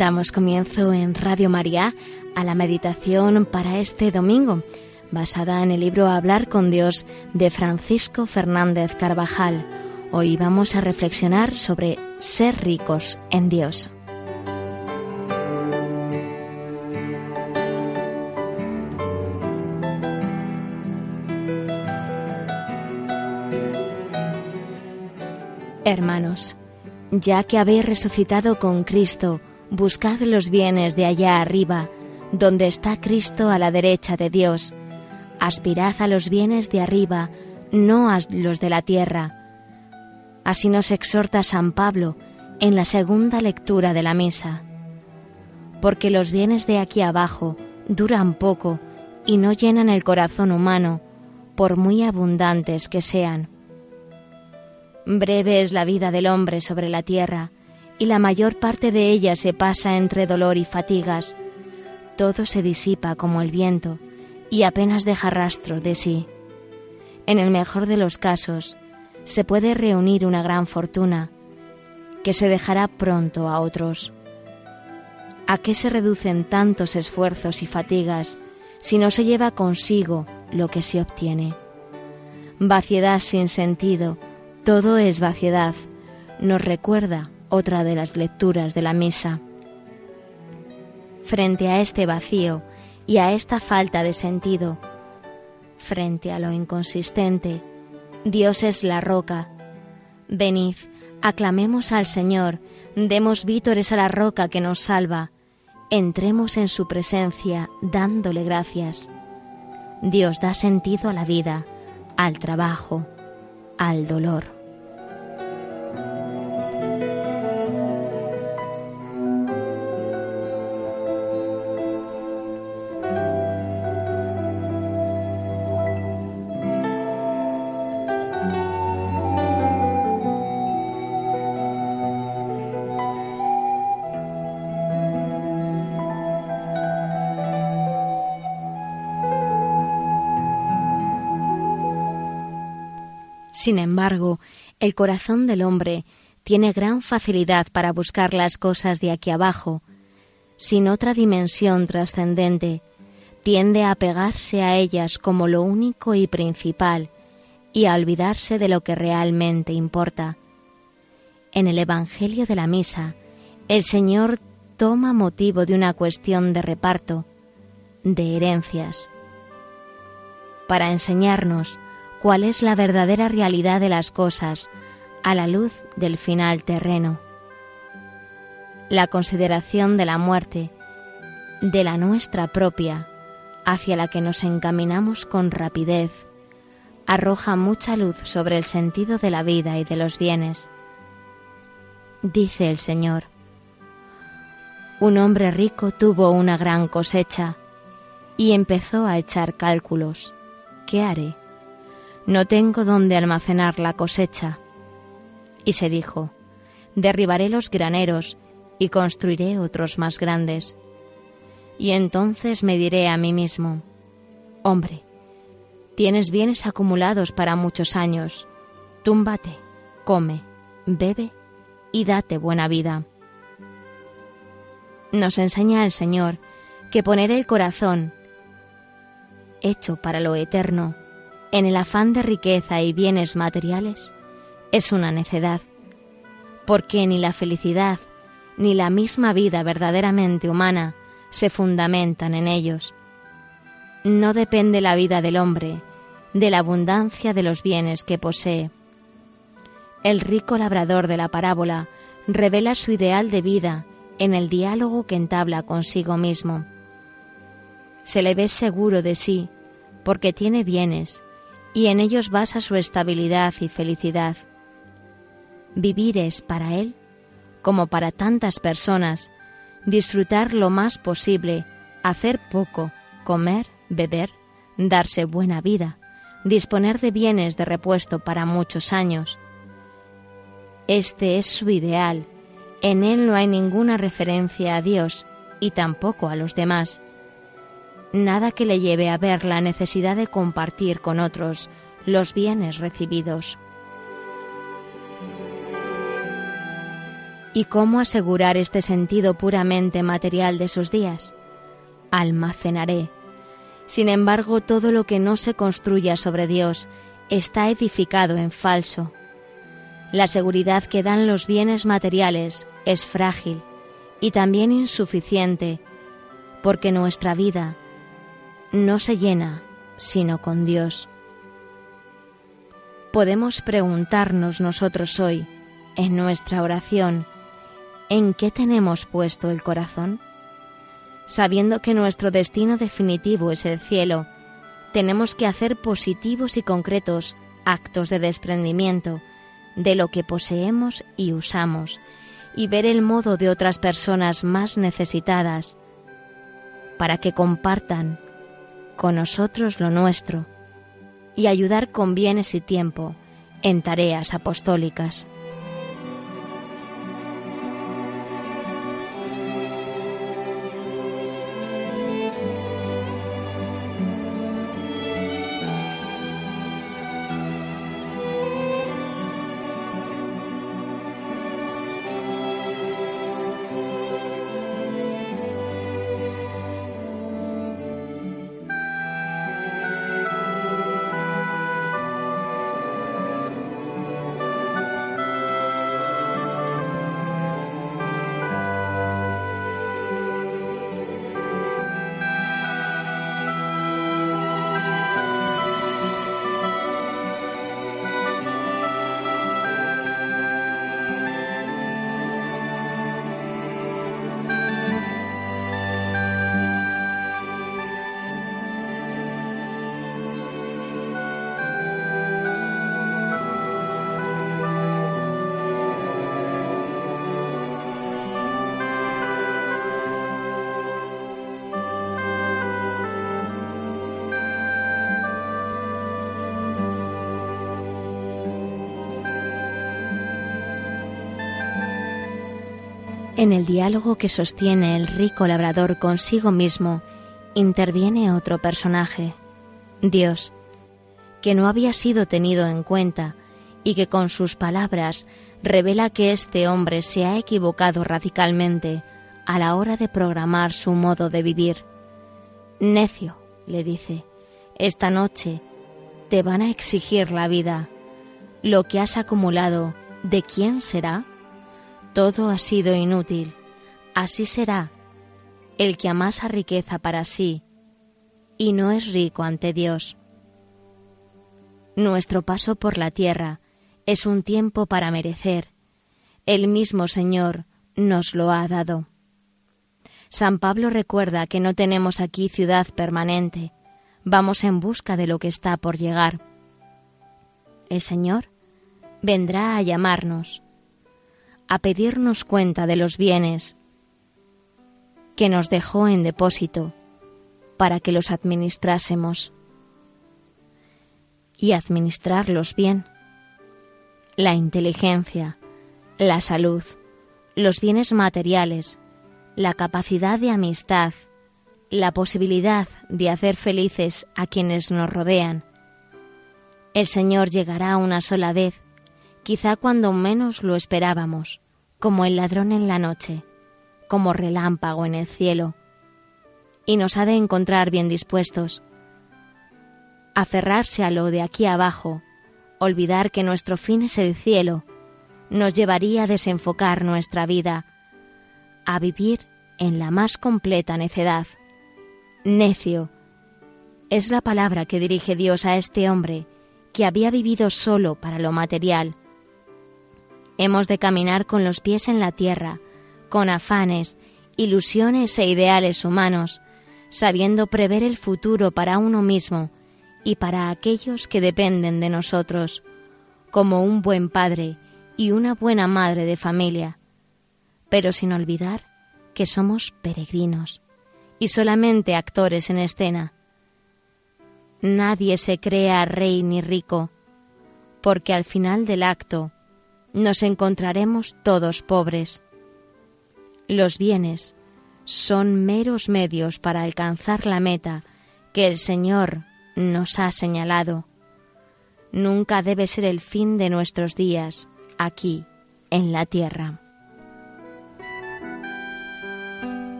Damos comienzo en Radio María a la meditación para este domingo, basada en el libro Hablar con Dios de Francisco Fernández Carvajal. Hoy vamos a reflexionar sobre ser ricos en Dios. Hermanos, ya que habéis resucitado con Cristo, buscad los bienes de allá arriba, donde está Cristo a la derecha de Dios. Aspirad a los bienes de arriba, no a los de la tierra. Así nos exhorta San Pablo en la segunda lectura de la misa. Porque los bienes de aquí abajo duran poco y no llenan el corazón humano, por muy abundantes que sean. Breve es la vida del hombre sobre la tierra, y la mayor parte de ella se pasa entre dolor y fatigas. Todo se disipa como el viento, y apenas deja rastro de sí. En el mejor de los casos, se puede reunir una gran fortuna, que se dejará pronto a otros. ¿A qué se reducen tantos esfuerzos y fatigas si no se lleva consigo lo que se obtiene? Vaciedad sin sentido, todo es vaciedad, nos recuerda otra de las lecturas de la misa. Frente a este vacío y a esta falta de sentido, frente a lo inconsistente, Dios es la roca. Venid, aclamemos al Señor, demos vítores a la roca que nos salva, entremos en su presencia dándole gracias. Dios da sentido a la vida, al trabajo, al dolor. Sin embargo, el corazón del hombre tiene gran facilidad para buscar las cosas de aquí abajo, sin otra dimensión trascendente, tiende a pegarse a ellas como lo único y principal y a olvidarse de lo que realmente importa. En el Evangelio de la Misa, el Señor toma motivo de una cuestión de reparto, de herencias, para enseñarnos cuál es la verdadera realidad de las cosas a la luz del final terreno. La consideración de la muerte, de la nuestra propia, hacia la que nos encaminamos con rapidez, arroja mucha luz sobre el sentido de la vida y de los bienes. Dice el Señor, un hombre rico tuvo una gran cosecha y empezó a echar cálculos. ¿Qué haré? No tengo dónde almacenar la cosecha. Y se dijo, derribaré los graneros y construiré otros más grandes. Y entonces me diré a mí mismo, hombre, tienes bienes acumulados para muchos años, túmbate, come, bebe y date buena vida. Nos enseña el Señor que poner el corazón hecho para lo eterno en el afán de riqueza y bienes materiales es una necedad, porque ni la felicidad ni la misma vida verdaderamente humana se fundamentan en ellos. No depende la vida del hombre de la abundancia de los bienes que posee. El rico labrador de la parábola revela su ideal de vida en el diálogo que entabla consigo mismo. Se le ve seguro de sí porque tiene bienes y en ellos basa su estabilidad y felicidad. Vivir es para él, como para tantas personas, disfrutar lo más posible, hacer poco, comer, beber, darse buena vida, disponer de bienes de repuesto para muchos años. Este es su ideal. En él no hay ninguna referencia a Dios y tampoco a los demás nada que le lleve a ver la necesidad de compartir con otros los bienes recibidos. ¿Y cómo asegurar este sentido puramente material de sus días? Almacenaré. Sin embargo, todo lo que no se construya sobre Dios está edificado en falso. La seguridad que dan los bienes materiales es frágil y también insuficiente, porque nuestra vida no se llena sino con Dios. Podemos preguntarnos nosotros hoy, en nuestra oración, ¿En qué tenemos puesto el corazón? Sabiendo que nuestro destino definitivo es el cielo, tenemos que hacer positivos y concretos actos de desprendimiento de lo que poseemos y usamos y ver el modo de otras personas más necesitadas para que compartan con nosotros lo nuestro y ayudar con bienes y tiempo en tareas apostólicas. En el diálogo que sostiene el rico labrador consigo mismo, interviene otro personaje, Dios, que no había sido tenido en cuenta y que con sus palabras revela que este hombre se ha equivocado radicalmente a la hora de programar su modo de vivir. Necio, le dice, esta noche te van a exigir la vida. Lo que has acumulado, ¿de quién será? Todo ha sido inútil. Así será el que amasa riqueza para sí y no es rico ante Dios. Nuestro paso por la tierra es un tiempo para merecer. El mismo Señor nos lo ha dado. San Pablo recuerda que no tenemos aquí ciudad permanente, vamos en busca de lo que está por llegar. El Señor vendrá a llamarnos a pedirnos cuenta de los bienes que nos dejó en depósito para que los administrásemos y administrarlos bien. La inteligencia, la salud, los bienes materiales, la capacidad de amistad, la posibilidad de hacer felices a quienes nos rodean. El Señor llegará una sola vez quizá cuando menos lo esperábamos, como el ladrón en la noche, como relámpago en el cielo, y nos ha de encontrar bien dispuestos. Aferrarse a lo de aquí abajo, olvidar que nuestro fin es el cielo, nos llevaría a desenfocar nuestra vida, a vivir en la más completa necedad. Necio es la palabra que dirige Dios a este hombre que había vivido solo para lo material, Hemos de caminar con los pies en la tierra, con afanes, ilusiones e ideales humanos, sabiendo prever el futuro para uno mismo y para aquellos que dependen de nosotros, como un buen padre y una buena madre de familia, pero sin olvidar que somos peregrinos y solamente actores en escena. Nadie se crea rey ni rico, porque al final del acto nos encontraremos todos pobres. Los bienes son meros medios para alcanzar la meta que el Señor nos ha señalado. Nunca debe ser el fin de nuestros días aquí, en la tierra.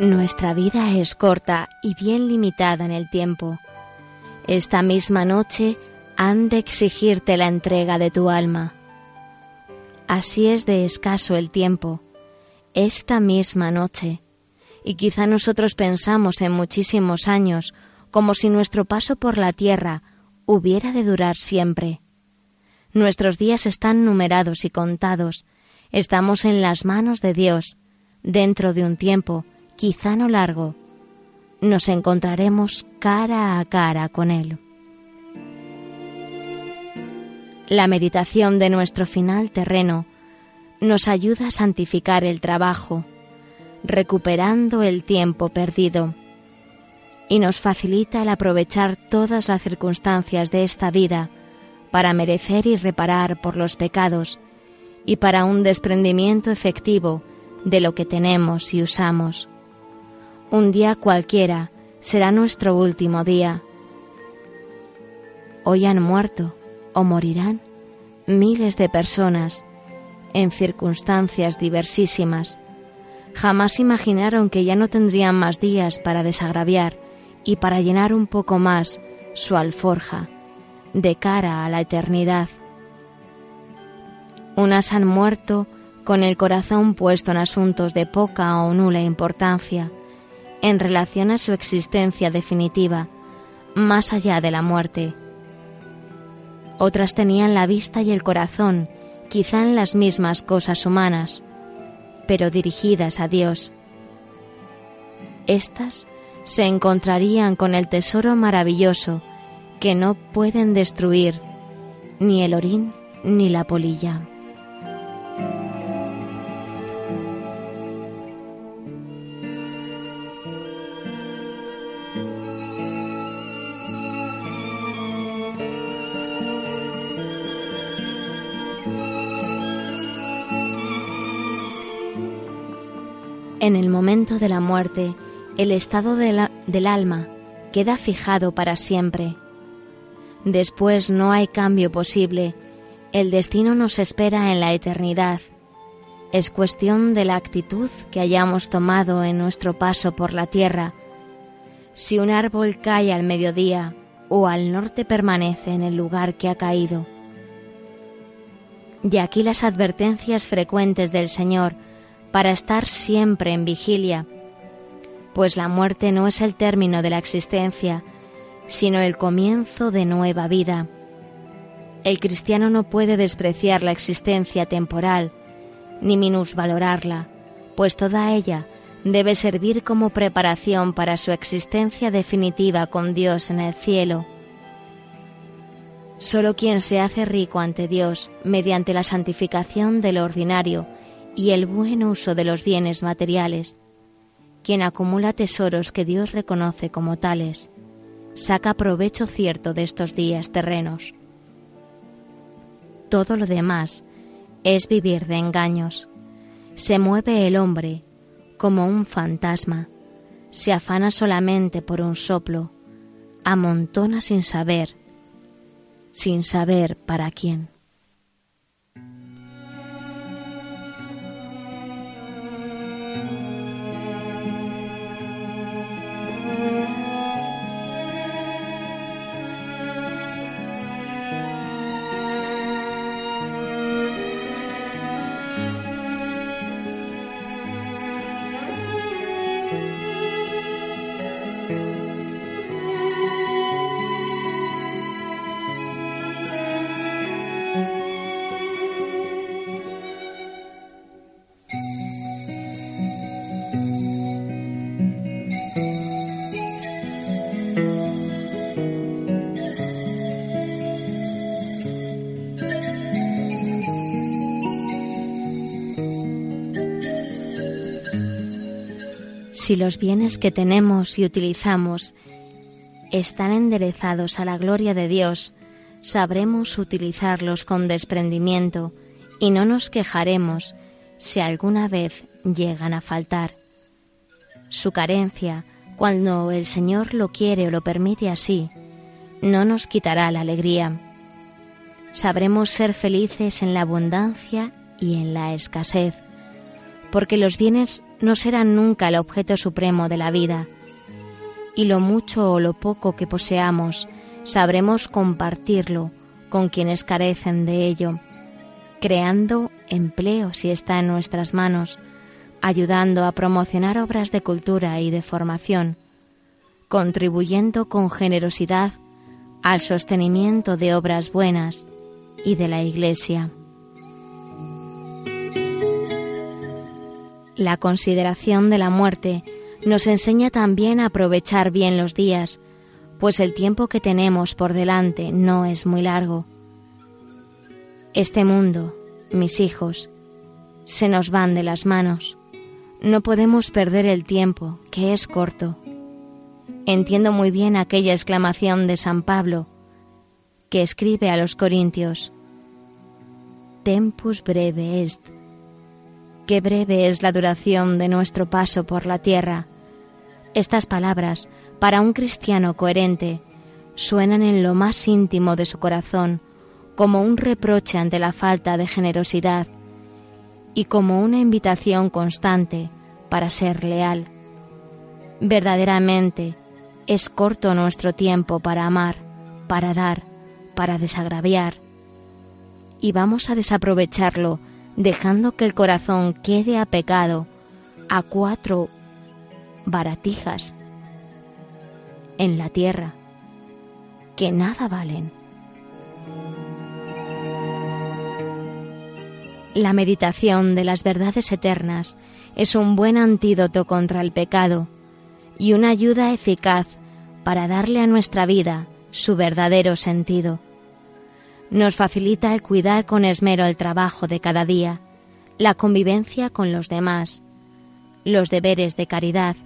Nuestra vida es corta y bien limitada en el tiempo. Esta misma noche han de exigirte la entrega de tu alma. Así es de escaso el tiempo, esta misma noche, y quizá nosotros pensamos en muchísimos años, como si nuestro paso por la tierra hubiera de durar siempre. Nuestros días están numerados y contados, estamos en las manos de Dios, dentro de un tiempo, quizá no largo, nos encontraremos cara a cara con Él. La meditación de nuestro final terreno nos ayuda a santificar el trabajo, recuperando el tiempo perdido, y nos facilita el aprovechar todas las circunstancias de esta vida para merecer y reparar por los pecados y para un desprendimiento efectivo de lo que tenemos y usamos. Un día cualquiera será nuestro último día. Hoy han muerto o morirán miles de personas en circunstancias diversísimas. Jamás imaginaron que ya no tendrían más días para desagraviar y para llenar un poco más su alforja de cara a la eternidad. Unas han muerto con el corazón puesto en asuntos de poca o nula importancia, en relación a su existencia definitiva, más allá de la muerte. Otras tenían la vista y el corazón quizá en las mismas cosas humanas, pero dirigidas a Dios. Estas se encontrarían con el tesoro maravilloso que no pueden destruir ni el orín ni la polilla. En el momento de la muerte, el estado del alma queda fijado para siempre. Después no hay cambio posible, el destino nos espera en la eternidad. Es cuestión de la actitud que hayamos tomado en nuestro paso por la tierra. Si un árbol cae al mediodía o al norte permanece en el lugar que ha caído. De aquí las advertencias frecuentes del Señor para estar siempre en vigilia, pues la muerte no es el término de la existencia, sino el comienzo de nueva vida. El cristiano no puede despreciar la existencia temporal, ni minusvalorarla, pues toda ella debe servir como preparación para su existencia definitiva con Dios en el cielo. Solo quien se hace rico ante Dios mediante la santificación de lo ordinario y el buen uso de los bienes materiales. Quien acumula tesoros que Dios reconoce como tales, saca provecho cierto de estos días terrenos. Todo lo demás es vivir de engaños. Se mueve el hombre como un fantasma, se afana solamente por un soplo, amontona sin saber, sin saber para quién. Si los bienes que tenemos y utilizamos están enderezados a la gloria de Dios, sabremos utilizarlos con desprendimiento y no nos quejaremos si alguna vez llegan a faltar. Su carencia, cuando el Señor lo quiere o lo permite así, no nos quitará la alegría. Sabremos ser felices en la abundancia y en la escasez, porque los bienes no serán nunca el objeto supremo de la vida, y lo mucho o lo poco que poseamos sabremos compartirlo con quienes carecen de ello, creando empleo si está en nuestras manos, ayudando a promocionar obras de cultura y de formación, contribuyendo con generosidad al sostenimiento de obras buenas y de la Iglesia. La consideración de la muerte nos enseña también a aprovechar bien los días, pues el tiempo que tenemos por delante no es muy largo. Este mundo, mis hijos, se nos van de las manos. No podemos perder el tiempo, que es corto. Entiendo muy bien aquella exclamación de San Pablo, que escribe a los Corintios, Tempus breve est. Qué breve es la duración de nuestro paso por la tierra. Estas palabras, para un cristiano coherente, suenan en lo más íntimo de su corazón como un reproche ante la falta de generosidad y como una invitación constante para ser leal. Verdaderamente, es corto nuestro tiempo para amar, para dar, para desagraviar, y vamos a desaprovecharlo dejando que el corazón quede apegado a cuatro baratijas en la tierra que nada valen. La meditación de las verdades eternas es un buen antídoto contra el pecado y una ayuda eficaz para darle a nuestra vida su verdadero sentido. Nos facilita el cuidar con esmero el trabajo de cada día, la convivencia con los demás, los deberes de caridad,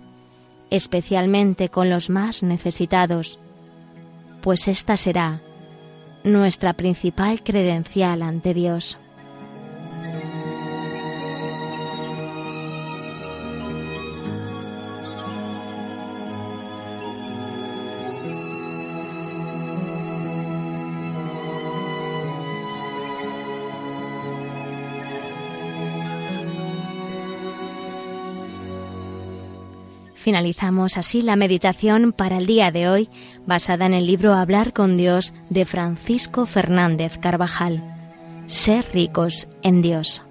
especialmente con los más necesitados, pues esta será nuestra principal credencial ante Dios. Finalizamos así la meditación para el día de hoy basada en el libro Hablar con Dios de Francisco Fernández Carvajal. Ser ricos en Dios.